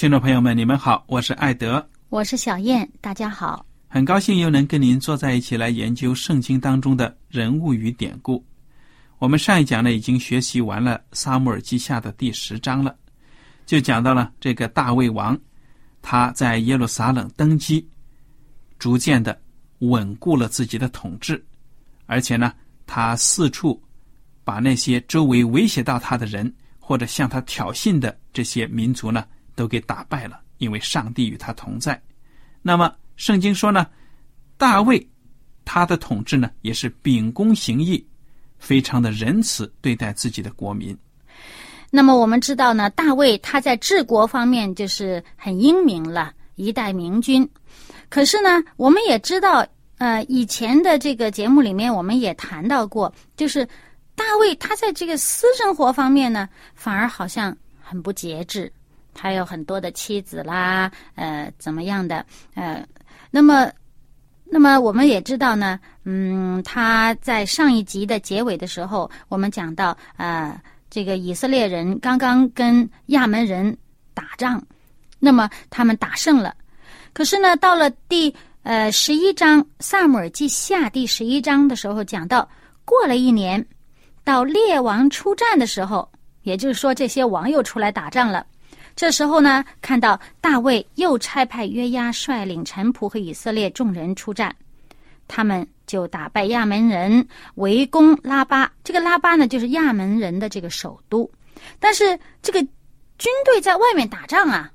听众朋友们，你们好，我是艾德，我是小燕，大家好。很高兴又能跟您坐在一起来研究圣经当中的人物与典故。我们上一讲呢已经学习完了《撒母耳记下》的第十章了，就讲到了这个大卫王，他在耶路撒冷登基，逐渐的稳固了自己的统治，而且呢，他四处把那些周围威胁到他的人或者向他挑衅的这些民族呢。都给打败了，因为上帝与他同在。那么圣经说呢，大卫他的统治呢也是秉公行义，非常的仁慈对待自己的国民。那么我们知道呢，大卫他在治国方面就是很英明了，一代明君。可是呢，我们也知道，呃，以前的这个节目里面我们也谈到过，就是大卫他在这个私生活方面呢，反而好像很不节制。他有很多的妻子啦，呃，怎么样的？呃，那么，那么我们也知道呢，嗯，他在上一集的结尾的时候，我们讲到，呃，这个以色列人刚刚跟亚门人打仗，那么他们打胜了，可是呢，到了第呃十一章《萨姆尔记下》第十一章的时候，讲到过了一年，到列王出战的时候，也就是说，这些王又出来打仗了。这时候呢，看到大卫又差派约押率领臣仆和以色列众人出战，他们就打败亚门人，围攻拉巴。这个拉巴呢，就是亚门人的这个首都。但是这个军队在外面打仗啊，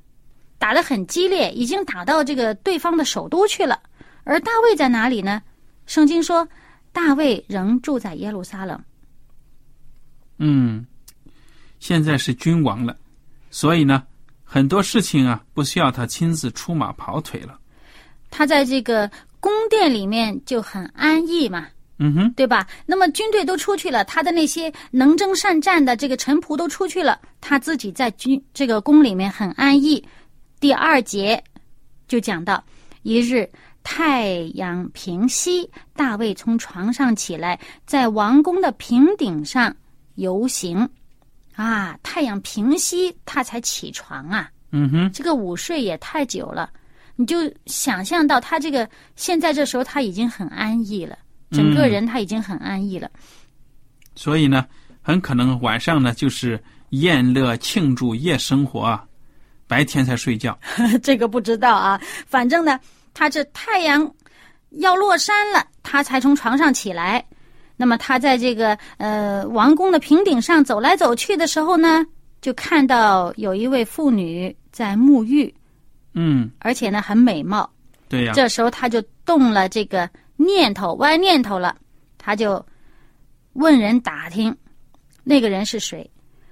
打得很激烈，已经打到这个对方的首都去了。而大卫在哪里呢？圣经说，大卫仍住在耶路撒冷。嗯，现在是君王了，所以呢。很多事情啊，不需要他亲自出马跑腿了。他在这个宫殿里面就很安逸嘛，嗯哼，对吧？那么军队都出去了，他的那些能征善战的这个臣仆都出去了，他自己在军这个宫里面很安逸。第二节就讲到，一日太阳平西，大卫从床上起来，在王宫的平顶上游行。啊，太阳平息，他才起床啊！嗯哼，这个午睡也太久了，你就想象到他这个现在这时候他已经很安逸了，整个人他已经很安逸了。所以呢，很可能晚上呢就是宴乐庆祝夜生活啊，白天才睡觉。这个不知道啊，反正呢，他这太阳要落山了，他才从床上起来。那么他在这个呃王宫的平顶上走来走去的时候呢，就看到有一位妇女在沐浴，嗯，而且呢很美貌。对呀。这时候他就动了这个念头，歪念头了。他就问人打听，那个人是谁？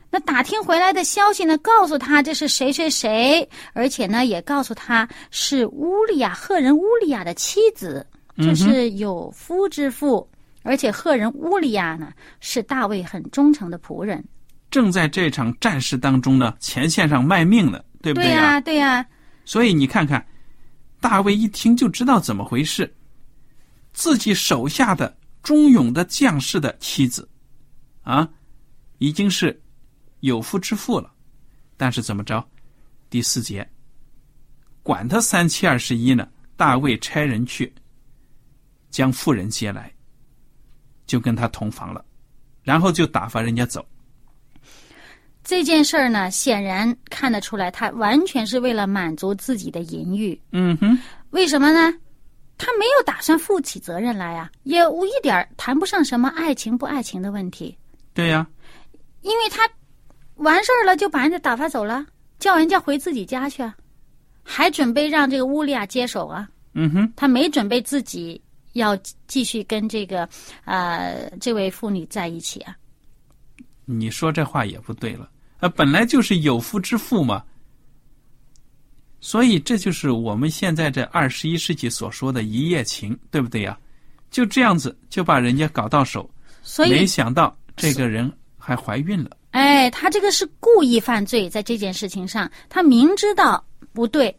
那打听回来的消息呢，告诉他这是谁谁谁，而且呢也告诉他是乌利亚赫人乌利亚的妻子。就是有夫之妇，而且赫人乌利亚呢是大卫很忠诚的仆人。正在这场战事当中呢，前线上卖命呢，对不对呀？对呀。所以你看看，大卫一听就知道怎么回事。自己手下的忠勇的将士的妻子，啊，已经是有夫之妇了。但是怎么着？第四节，管他三七二十一呢？大卫差人去将妇人接来，就跟他同房了，然后就打发人家走。这件事儿呢，显然看得出来，他完全是为了满足自己的淫欲。嗯哼，为什么呢？他没有打算负起责任来啊，也无一点谈不上什么爱情不爱情的问题。对呀，因为他完事儿了，就把人家打发走了，叫人家回自己家去啊，还准备让这个乌利亚接手啊。嗯哼，他没准备自己要继续跟这个呃这位妇女在一起啊。你说这话也不对了。啊，本来就是有夫之妇嘛，所以这就是我们现在这二十一世纪所说的一夜情，对不对呀？就这样子就把人家搞到手，所以没想到这个人还怀孕了。哎，他这个是故意犯罪，在这件事情上，他明知道不对，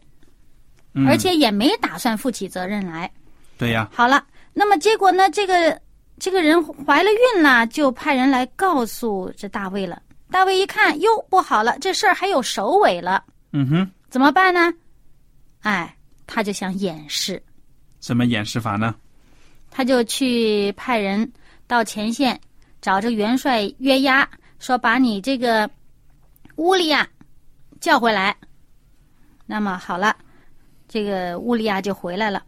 而且也没打算负起责任来。对呀。好了，那么结果呢？这个这个人怀了孕了，就派人来告诉这大卫了。大卫一看，哟，不好了，这事儿还有首尾了。嗯哼，怎么办呢？哎，他就想掩饰。怎么掩饰法呢？他就去派人到前线找这元帅约押，说把你这个乌利亚叫回来。那么好了，这个乌利亚就回来了。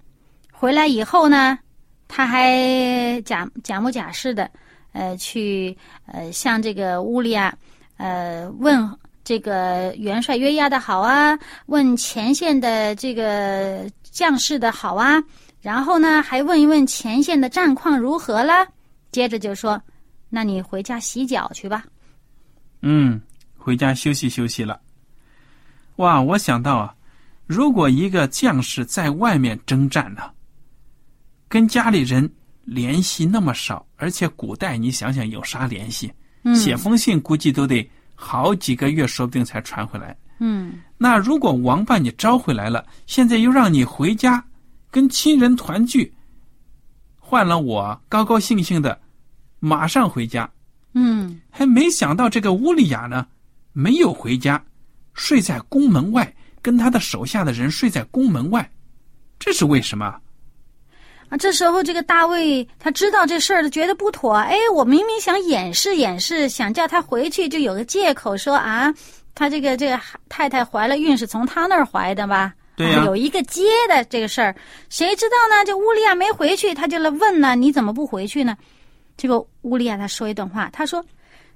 回来以后呢，他还假假模假式的，呃，去呃向这个乌利亚。呃，问这个元帅约押的好啊，问前线的这个将士的好啊，然后呢，还问一问前线的战况如何了。接着就说：“那你回家洗脚去吧。”嗯，回家休息休息了。哇，我想到啊，如果一个将士在外面征战呢，跟家里人联系那么少，而且古代你想想有啥联系？写封信估计都得好几个月，说不定才传回来。嗯，那如果王把你招回来了，现在又让你回家跟亲人团聚，换了我高高兴兴的马上回家。嗯，还没想到这个乌利亚呢，没有回家，睡在宫门外，跟他的手下的人睡在宫门外，这是为什么？啊，这时候这个大卫他知道这事儿，觉得不妥。哎，我明明想掩饰掩饰，想叫他回去，就有个借口说啊，他这个这个太太怀了孕是从他那儿怀的吧？对呀，有一个接的这个事儿，谁知道呢？这乌利亚没回去，他就来问呢，你怎么不回去呢？这个乌利亚他说一段话，他说：“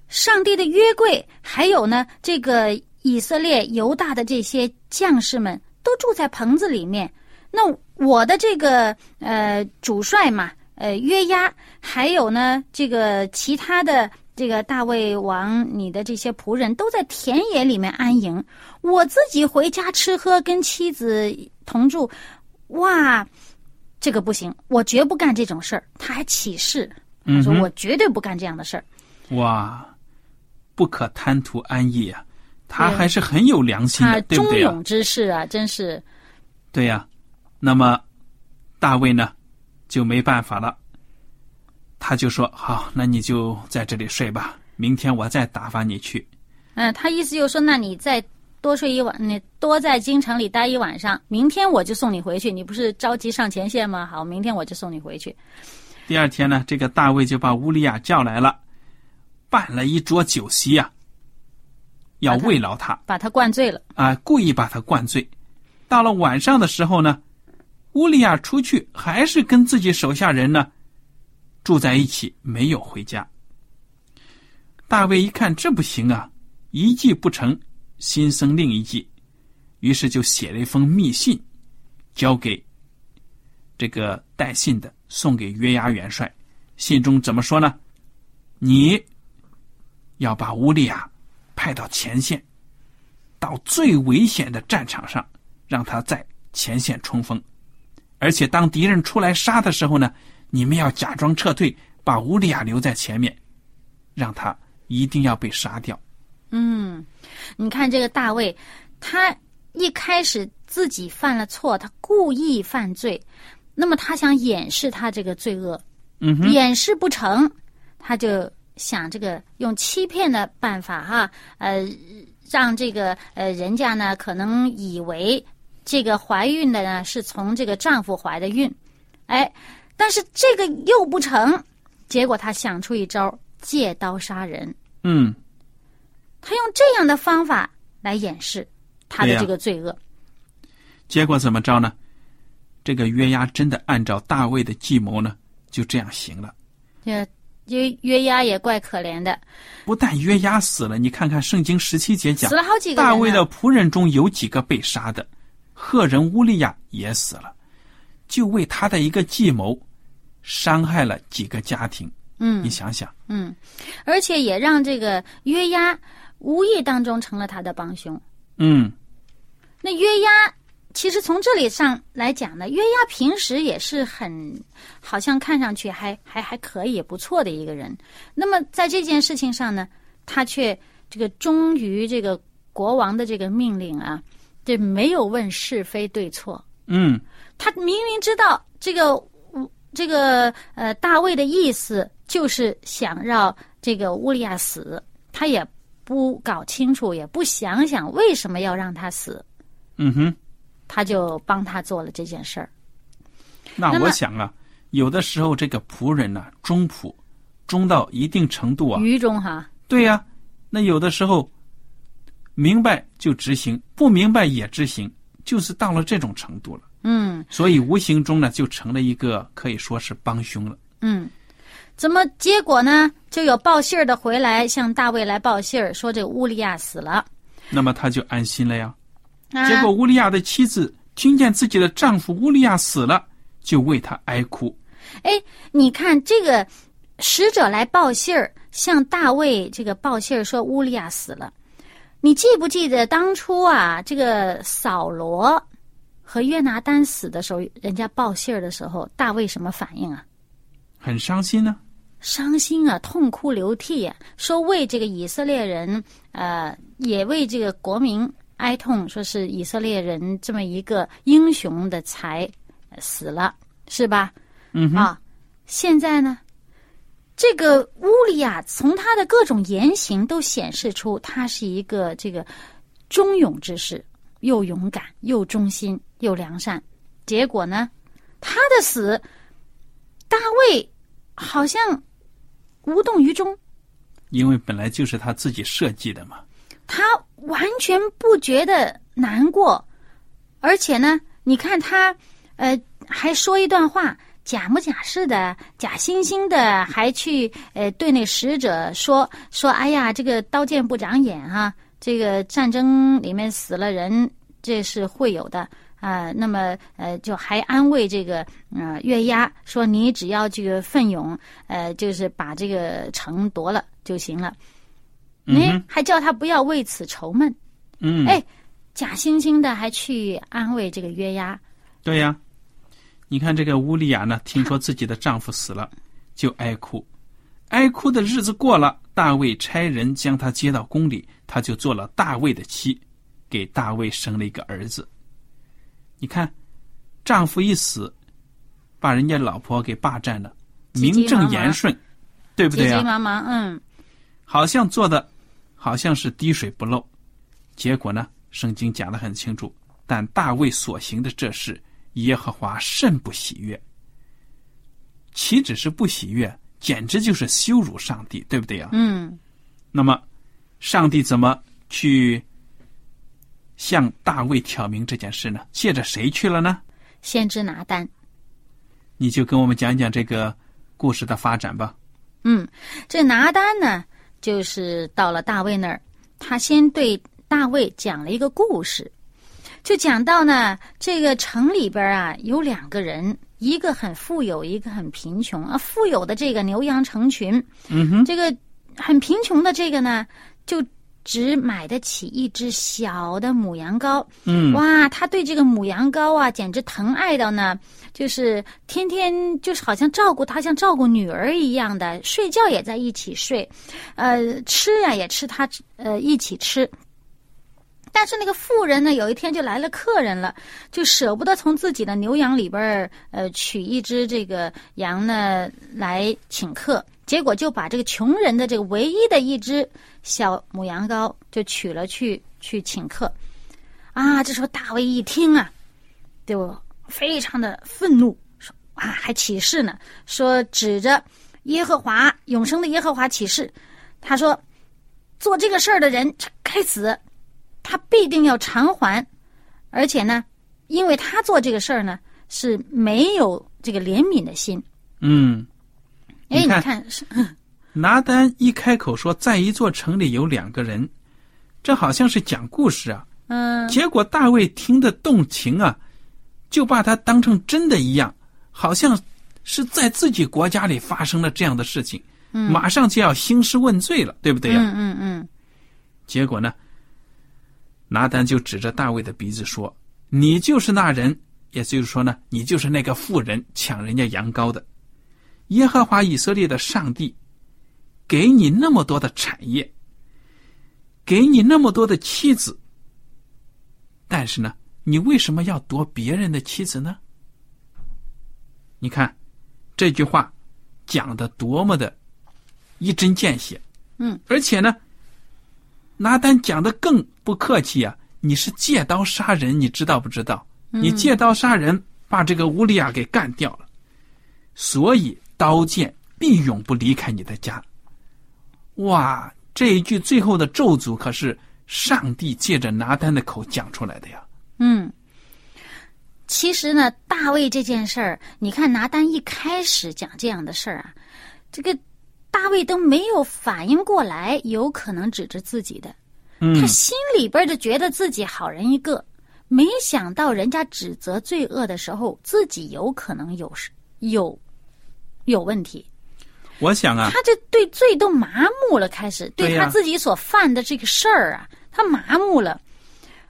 上帝的约柜，还有呢，这个以色列犹大的这些将士们都住在棚子里面。”那我的这个呃主帅嘛，呃约押，还有呢这个其他的这个大卫王，你的这些仆人都在田野里面安营，我自己回家吃喝，跟妻子同住，哇，这个不行，我绝不干这种事儿。他还起誓，他说我绝对不干这样的事儿。哇，不可贪图安逸啊！他还是很有良心的，对不对啊？忠勇之士啊，真是。对呀。那么，大卫呢，就没办法了。他就说：“好，那你就在这里睡吧，明天我再打发你去。”嗯，他意思就是说，那你再多睡一晚，你多在京城里待一晚上，明天我就送你回去。你不是着急上前线吗？好，明天我就送你回去。第二天呢，这个大卫就把乌利亚叫来了，办了一桌酒席呀，要慰劳他，把他灌醉了啊，故意把他灌醉。到了晚上的时候呢。乌利亚出去还是跟自己手下人呢住在一起，没有回家。大卫一看这不行啊，一计不成，心生另一计，于是就写了一封密信，交给这个带信的，送给约押元帅。信中怎么说呢？你要把乌利亚派到前线，到最危险的战场上，让他在前线冲锋。而且当敌人出来杀的时候呢，你们要假装撤退，把乌利亚留在前面，让他一定要被杀掉。嗯，你看这个大卫，他一开始自己犯了错，他故意犯罪，那么他想掩饰他这个罪恶，嗯，掩饰不成，他就想这个用欺骗的办法哈，呃，让这个呃人家呢可能以为这个怀孕的呢是从这个丈夫怀的孕，哎，但是这个又不成，结果她想出一招，借刀杀人。嗯，她用这样的方法来掩饰她的这个罪恶。结果怎么着呢？这个约押真的按照大卫的计谋呢，就这样行了。这约约押也怪可怜的，不但约押死了，你看看圣经十七节讲死，了好几个。大卫的仆人中有几个被杀的，赫人乌利亚也死了，就为他的一个计谋，伤害了几个家庭。嗯你想想，嗯，而且也让这个约押无意当中成了他的帮凶。嗯，那约押其实从这里上来讲呢，约押平时也是很好像看上去还还还可以不错的一个人。那么在这件事情上呢，他却这个忠于这个国王的这个命令啊，这没有问是非对错。嗯，他明明知道这个这个呃大卫的意思就是想让这个乌利亚死，他也不搞清楚，也不想想为什么要让他死。嗯哼。他就帮他做了这件事儿。那我想啊，有的时候这个仆人呢、忠仆，忠到一定程度啊，愚忠哈，对呀、那有的时候明白就执行，不明白也执行，就是到了这种程度了。嗯所以无形中呢，就成了一个可以说是帮凶了。嗯，怎么结果呢？就有报信儿的回来向大卫来报信儿，说这个乌利亚死了。那么他就安心了呀。啊、结果乌利亚的妻子听见自己的丈夫乌利亚死了，就为他哀哭。哎，你看这个使者来报信儿，向大卫这个报信儿说乌利亚死了。你记不记得当初啊，这个扫罗和约拿丹死的时候，人家报信儿的时候，大卫什么反应啊？很伤心呢、伤心啊，痛哭流涕啊，说为这个以色列人，呃，也为这个国民哀痛，说是以色列人这么一个英雄的才呃死了，是吧？嗯哼，啊，现在呢，这个乌利亚从他的各种言行都显示出他是一个这个忠勇之士，又勇敢又忠心又良善。结果呢，他的死，大卫好像无动于衷，因为本来就是他自己设计的嘛。他完全不觉得难过，而且呢，你看他，呃，还说一段话，假模假式的、假惺惺的，还去呃对那使者说说，哎呀，这个刀剑不长眼啊，这个战争里面死了人，这是会有的。啊、那么呃，就还安慰这个呃月押说，你只要这个奋勇，呃，就是把这个城夺了就行了。哎嗯，，还叫他不要为此愁闷。嗯，哎，假惺惺的还去安慰这个约押。对呀，你看这个乌利亚呢，听说自己的丈夫死了，就哀哭。哀哭的日子过了，大卫差人将她接到宫里，她就做了大卫的妻，给大卫生了一个儿子。你看，丈夫一死，把人家老婆给霸占了，急急名正言顺，对不急对呀、急忙忙，嗯，好像做的好像是滴水不漏，结果呢，圣经讲的很清楚。但大卫所行的这事，耶和华甚不喜悦。岂止是不喜悦，简直就是羞辱上帝，对不对呀、嗯，那么，上帝怎么去向大卫挑明这件事呢？借着谁去了呢？先知拿单。你就跟我们讲讲这个故事的发展吧。嗯，这拿单呢，就是到了大卫那儿，他先对大卫讲了一个故事，就讲到呢，这个城里边啊有两个人，一个很富有，一个很贫穷啊。富有的这个牛羊成群，嗯哼，这个很贫穷的这个呢，就只买得起一只小的母羊羔。嗯，哇，他对这个母羊羔啊，简直疼爱到呢，就是天天就是好像照顾他，像照顾女儿一样的，睡觉也在一起睡，呃，吃呀也吃他呃一起吃。但是那个富人呢，有一天就来了客人了，就舍不得从自己的牛羊里边呃取一只这个羊呢来请客，结果就把这个穷人的这个唯一的一只小母羊羔就取了去去请客。啊，这时候大卫一听啊，就非常的愤怒，说啊还起誓呢，说指着耶和华永生的耶和华起誓，他说做这个事儿的人该死。他必定要偿还，而且呢，因为他做这个事儿呢是没有这个怜悯的心。嗯，哎，你你看拿单一开口说，在一座城里有两个人，这好像是讲故事啊。嗯。结果大卫听得动情啊，就把他当成真的一样，好像是在自己国家里发生了这样的事情，嗯。马上就要兴师问罪了，对不对呀、嗯嗯嗯。结果呢，拿单就指着大卫的鼻子说：“你就是那人，也就是说呢，你就是那个富人抢人家羊羔的。耶和华以色列的上帝，给你那么多的产业，给你那么多的妻子，但是呢，你为什么要夺别人的妻子呢？你看这句话讲的多么的一针见血，嗯，而且呢。”拿单讲的更不客气呀、你是借刀杀人，你知道不知道？你借刀杀人，把这个乌利亚给干掉了，所以刀剑必永不离开你的家。哇，这一句最后的咒诅可是上帝借着拿单的口讲出来的呀。嗯。其实呢，大卫这件事儿，你看拿单一开始讲这样的事儿啊，这个大卫都没有反应过来，有可能指着自己的。嗯。他心里边就觉得自己好人一个，没想到人家指责罪恶的时候，自己有可能有有有问题。我想啊，他这对罪都麻木了，开始对他自己所犯的这个事儿啊，他麻木了，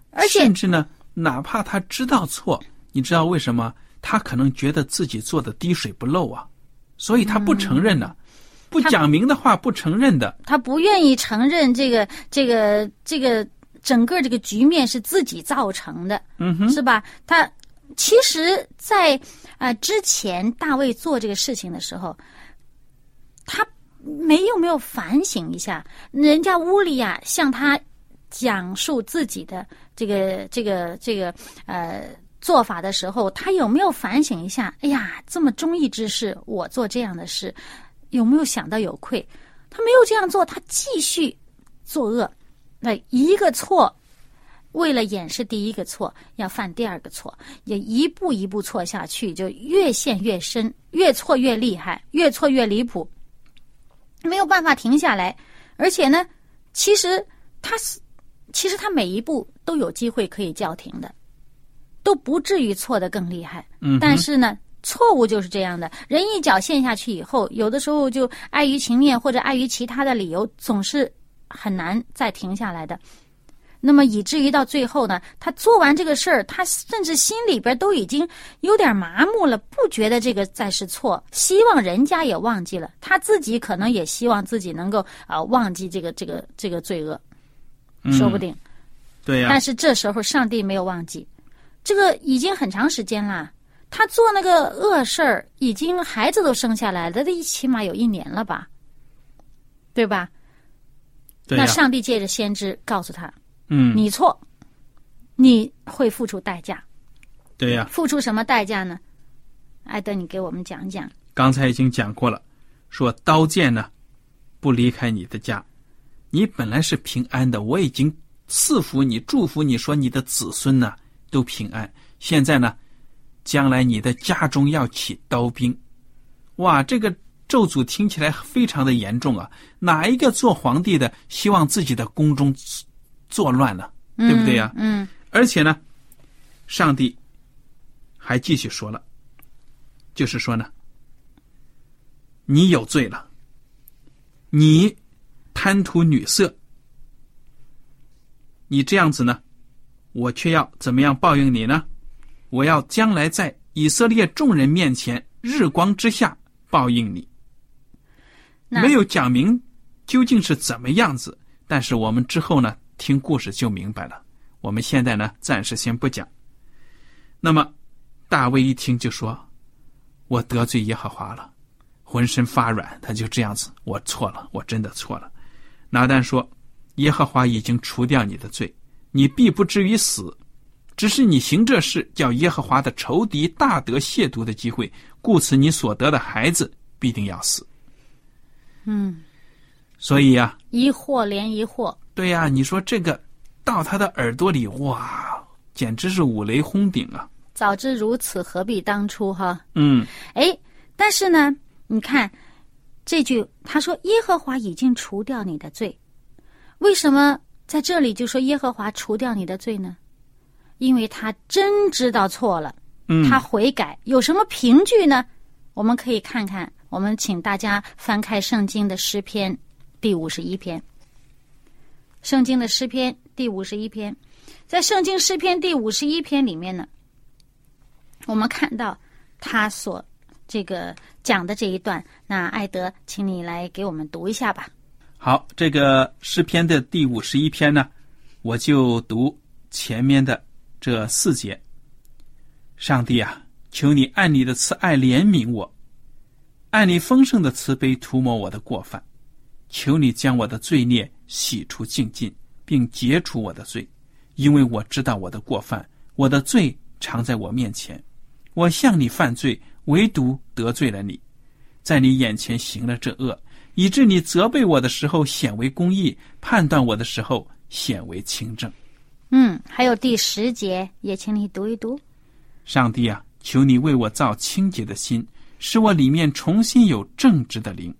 而且甚至呢，哪怕他知道错，你知道为什么？他可能觉得自己做的滴水不漏啊，所以他不承认呢、不讲明的话不承认的。他不愿意承认这个这个这个整个这个局面是自己造成的，嗯哼，是吧？他其实在，呃之前大卫做这个事情的时候，他没有没有反省一下，人家乌利亚向他讲述自己的这个这个这个呃做法的时候，他有没有反省一下？哎呀，这么忠义之事，我做这样的事，有没有想到有愧？他没有这样做，他继续作恶，那一个错。为了掩饰第一个错，要犯第二个错，也一步一步错下去，就越陷越深，越错越厉害，越错越离谱，没有办法停下来。而且呢，其实他是，其实他每一步都有机会可以叫停的，都不至于错的更厉害。嗯但是呢，错误就是这样的，人一脚陷下去以后，有的时候就碍于情面或者碍于其他的理由，总是很难再停下来的。那么以至于到最后呢，他做完这个事儿，他甚至心里边都已经有点麻木了，不觉得这个再是错，希望人家也忘记了，他自己可能也希望自己能够啊、呃忘记这个这个这个罪恶，说不定。对呀、但是这时候上帝没有忘记，这个已经很长时间啦。他做那个恶事儿，已经孩子都生下来了，这起码有一年了吧，对吧？那上帝借着先知告诉他，嗯，你错，你会付出代价。对呀、付出什么代价呢？艾德，你给我们讲讲。刚才已经讲过了，说刀剑呢不离开你的家，你本来是平安的，我已经赐福你、祝福你说你的子孙呢都平安。现在呢，将来你的家中要起刀兵，哇，这个咒诅听起来非常的严重啊！哪一个做皇帝的希望自己的宫中作乱呢？对不对呀、嗯而且呢，上帝还继续说了，就是说呢，你有罪了，你贪图女色，你这样子呢，我却要怎么样报应你呢？我要将来在以色列众人面前日光之下报应你。没有讲明究竟是怎么样子，但是我们之后呢，听故事就明白了。我们现在呢，暂时先不讲。那么，大卫一听就说：“我得罪耶和华了，浑身发软。”他就这样子：“我错了，我真的错了。”拿单说：“耶和华已经除掉你的罪，你必不至于死。只是你行这事，叫耶和华的仇敌大得亵渎的机会，故此你所得的孩子必定要死。”嗯，所以呀、一惑连一惑。对呀、你说这个到他的耳朵里，哇，简直是五雷轰顶啊！早知如此，何必当初？哈，嗯，哎，但是呢，你看这句，他说耶和华已经除掉你的罪，为什么在这里就说耶和华除掉你的罪呢？因为他真知道错了，嗯他悔改。有什么凭据呢？我们可以看看，我们请大家翻开圣经的诗篇第五十一篇。圣经的诗篇第五十一篇，在圣经诗篇第五十一篇里面呢，我们看到他所这个讲的这一段。那艾德，请你来给我们读一下吧。好，这个诗篇的第五十一篇呢，我就读前面的这四节。上帝啊，求你按你的慈爱怜悯我，按你丰盛的慈悲涂抹我的过犯，求你将我的罪孽洗除净尽，并解除我的罪，因为我知道我的过犯，我的罪常在我面前。我向你犯罪，唯独得罪了你，在你眼前行了这恶，以致你责备我的时候显为公义，判断我的时候显为清正。嗯，还有第十节，也请你读一读。上帝啊，求你为我造清洁的心，使我里面重新有正直的灵。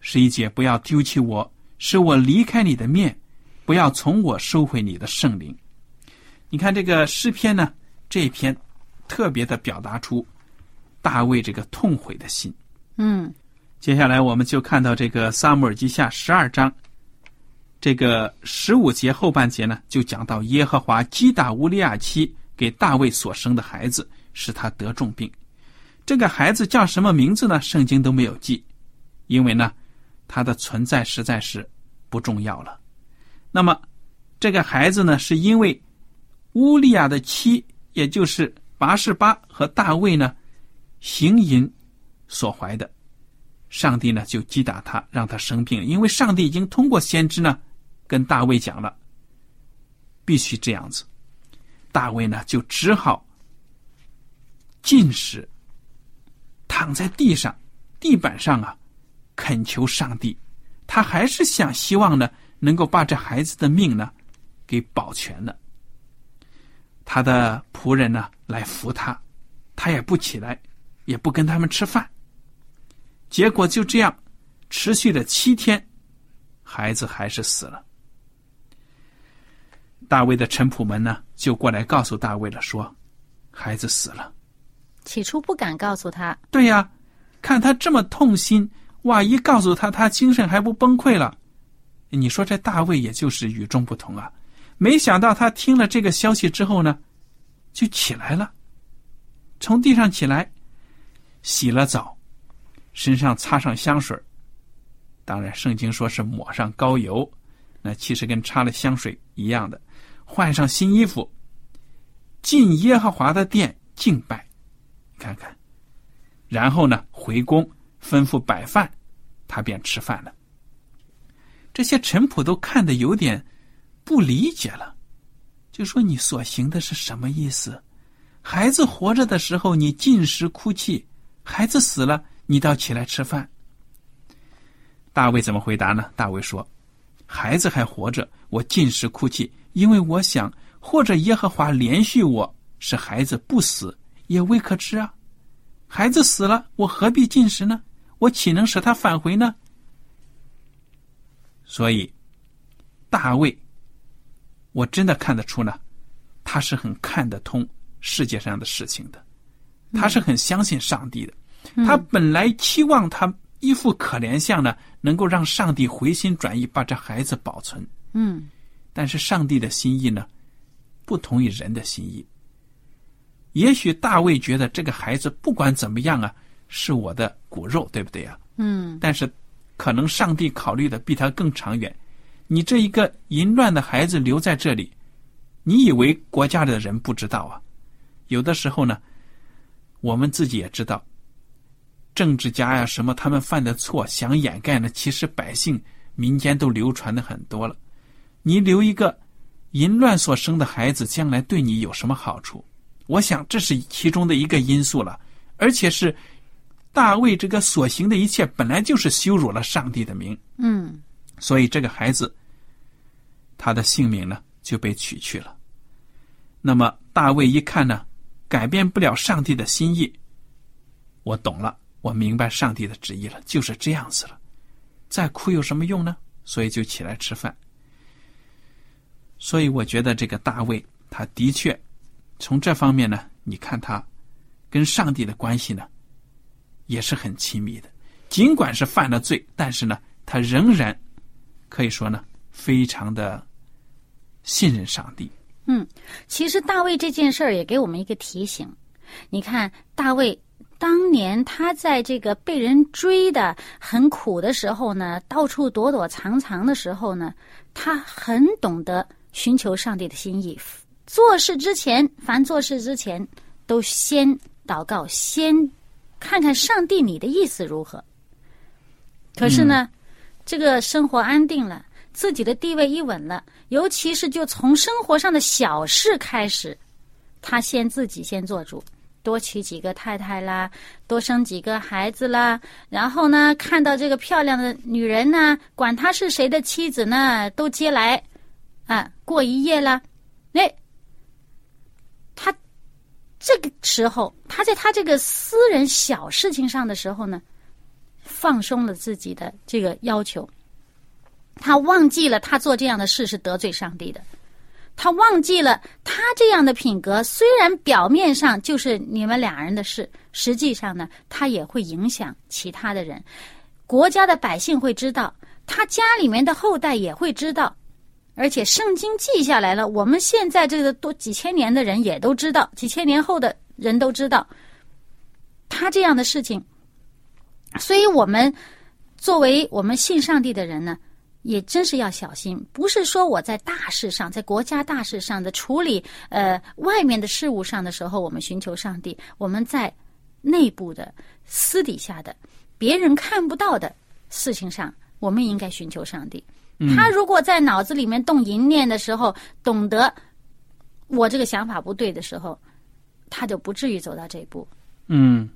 十一节，不要丢弃我，使我离开你的面，不要从我收回你的圣灵。你看这个诗篇呢，这一篇特别的表达出大卫这个痛悔的心。嗯接下来我们就看到这个撒母耳记下十二章，这个十五节后半节呢，就讲到耶和华击打乌利亚妻给大卫所生的孩子，使他得重病。这个孩子叫什么名字呢？圣经都没有记，因为呢，他的存在实在是不重要了。那么，这个孩子呢，是因为乌利亚的妻，也就是拔示巴和大卫呢，行淫所怀的。上帝呢就击打他，让他生病，因为上帝已经通过先知呢跟大卫讲了，必须这样子。大卫呢就只好进食，躺在地上，地板上啊，恳求上帝。他还是想希望呢能够把这孩子的命呢给保全了。他的仆人呢来扶他，他也不起来，也不跟他们吃饭。结果就这样持续了七天，孩子还是死了。大卫的臣仆们呢，就过来告诉大卫了，说孩子死了。起初不敢告诉他，对呀，看他这么痛心，哇！一告诉他，他精神还不崩溃了。你说这大卫也就是与众不同啊！没想到他听了这个消息之后呢，就起来了，从地上起来，洗了澡。身上擦上香水当然圣经说是抹上膏油，那其实跟擦了香水一样的。换上新衣服，进耶和华的殿敬拜，看看，然后呢回宫吩咐摆饭，他便吃饭了。这些臣仆都看得有点不理解了，就说你所行的是什么意思？孩子活着的时候你进食哭泣，孩子死了。你倒起来吃饭。大卫怎么回答呢？大卫说：“孩子还活着，我进食哭泣，因为我想，或者耶和华连续我，使孩子不死，也未可知啊。孩子死了，我何必进食呢？我岂能使他返回呢？”所以，大卫，我真的看得出呢，他是很看得通世界上的事情的，他是很相信上帝的。他本来期望他一副可怜相呢，能够让上帝回心转意，把这孩子保存。嗯，但是上帝的心意呢，不同于人的心意。也许大卫觉得这个孩子不管怎么样啊，是我的骨肉，对不对呀？嗯，但是，可能上帝考虑的比他更长远。你这一个淫乱的孩子留在这里，你以为国家的人不知道啊？有的时候呢，我们自己也知道，政治家呀什么，他们犯的错想掩盖呢，其实百姓民间都流传的很多了。你留一个淫乱所生的孩子，将来对你有什么好处？我想这是其中的一个因素了，而且是大卫这个所行的一切本来就是羞辱了上帝的名，嗯，所以这个孩子他的性命呢就被取去了。那么大卫一看呢，改变不了上帝的心意，我懂了，我明白上帝的旨意了，就是这样子了。再哭有什么用呢？所以就起来吃饭。所以我觉得这个大卫他的确。从这方面呢，你看他跟上帝的关系呢，也是很亲密的。尽管是犯了罪，但是呢，他仍然可以说呢，非常的信任上帝。嗯，其实大卫这件事儿也给我们一个提醒。你看，大卫当年他在这个被人追的很苦的时候呢，到处躲躲藏藏的时候呢，他很懂得寻求上帝的心意。做事之前，凡做事之前，都先祷告，先看看上帝你的意思如何。可是呢，这个生活安定了，自己的地位一稳了，尤其是就从生活上的小事开始，他先自己先做主，多娶几个太太啦，多生几个孩子啦，然后呢，看到这个漂亮的女人呢，管她是谁的妻子呢，都接来啊过一夜了，那。他这个时候，他在他这个私人小事情上的时候呢，放松了自己的这个要求。他忘记了他做这样的事是得罪上帝的，他忘记了他这样的品格虽然表面上就是你们俩人的事，实际上呢，他也会影响其他的人，国家的百姓会知道，他家里面的后代也会知道。而且圣经记下来了，我们现在这个多几千年的人也都知道，几千年后的人都知道他这样的事情。所以，我们作为我们信上帝的人呢，也真是要小心。不是说我在大事上，在国家大事上的处理，呃，外面的事物上的时候，我们寻求上帝；我们在内部的、私底下的、别人看不到的事情上，我们应该寻求上帝。他如果在脑子里面动淫念的时候，懂得我这个想法不对的时候，他就不至于走到这一步。嗯，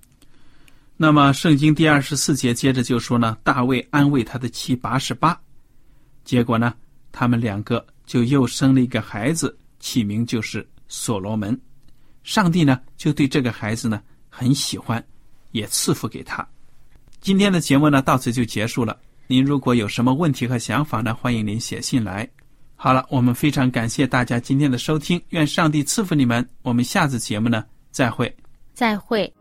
那么圣经第二十四节接着就说呢，大卫安慰他的妻八十八，结果呢，他们两个就又生了一个孩子，起名就是所罗门。上帝呢就对这个孩子呢很喜欢，也赐福给他。今天的节目呢到此就结束了。您如果有什么问题和想法呢？欢迎您写信来。好了，我们非常感谢大家今天的收听，愿上帝赐福你们。我们下次节目呢，再会。再会。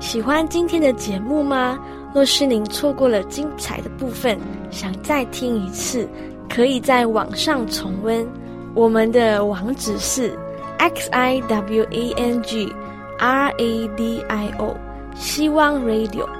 喜欢今天的节目吗？若是您错过了精彩的部分，想再听一次，可以在网上重温。我们的网址是 x i w a n g r a d i o 希望 Radio。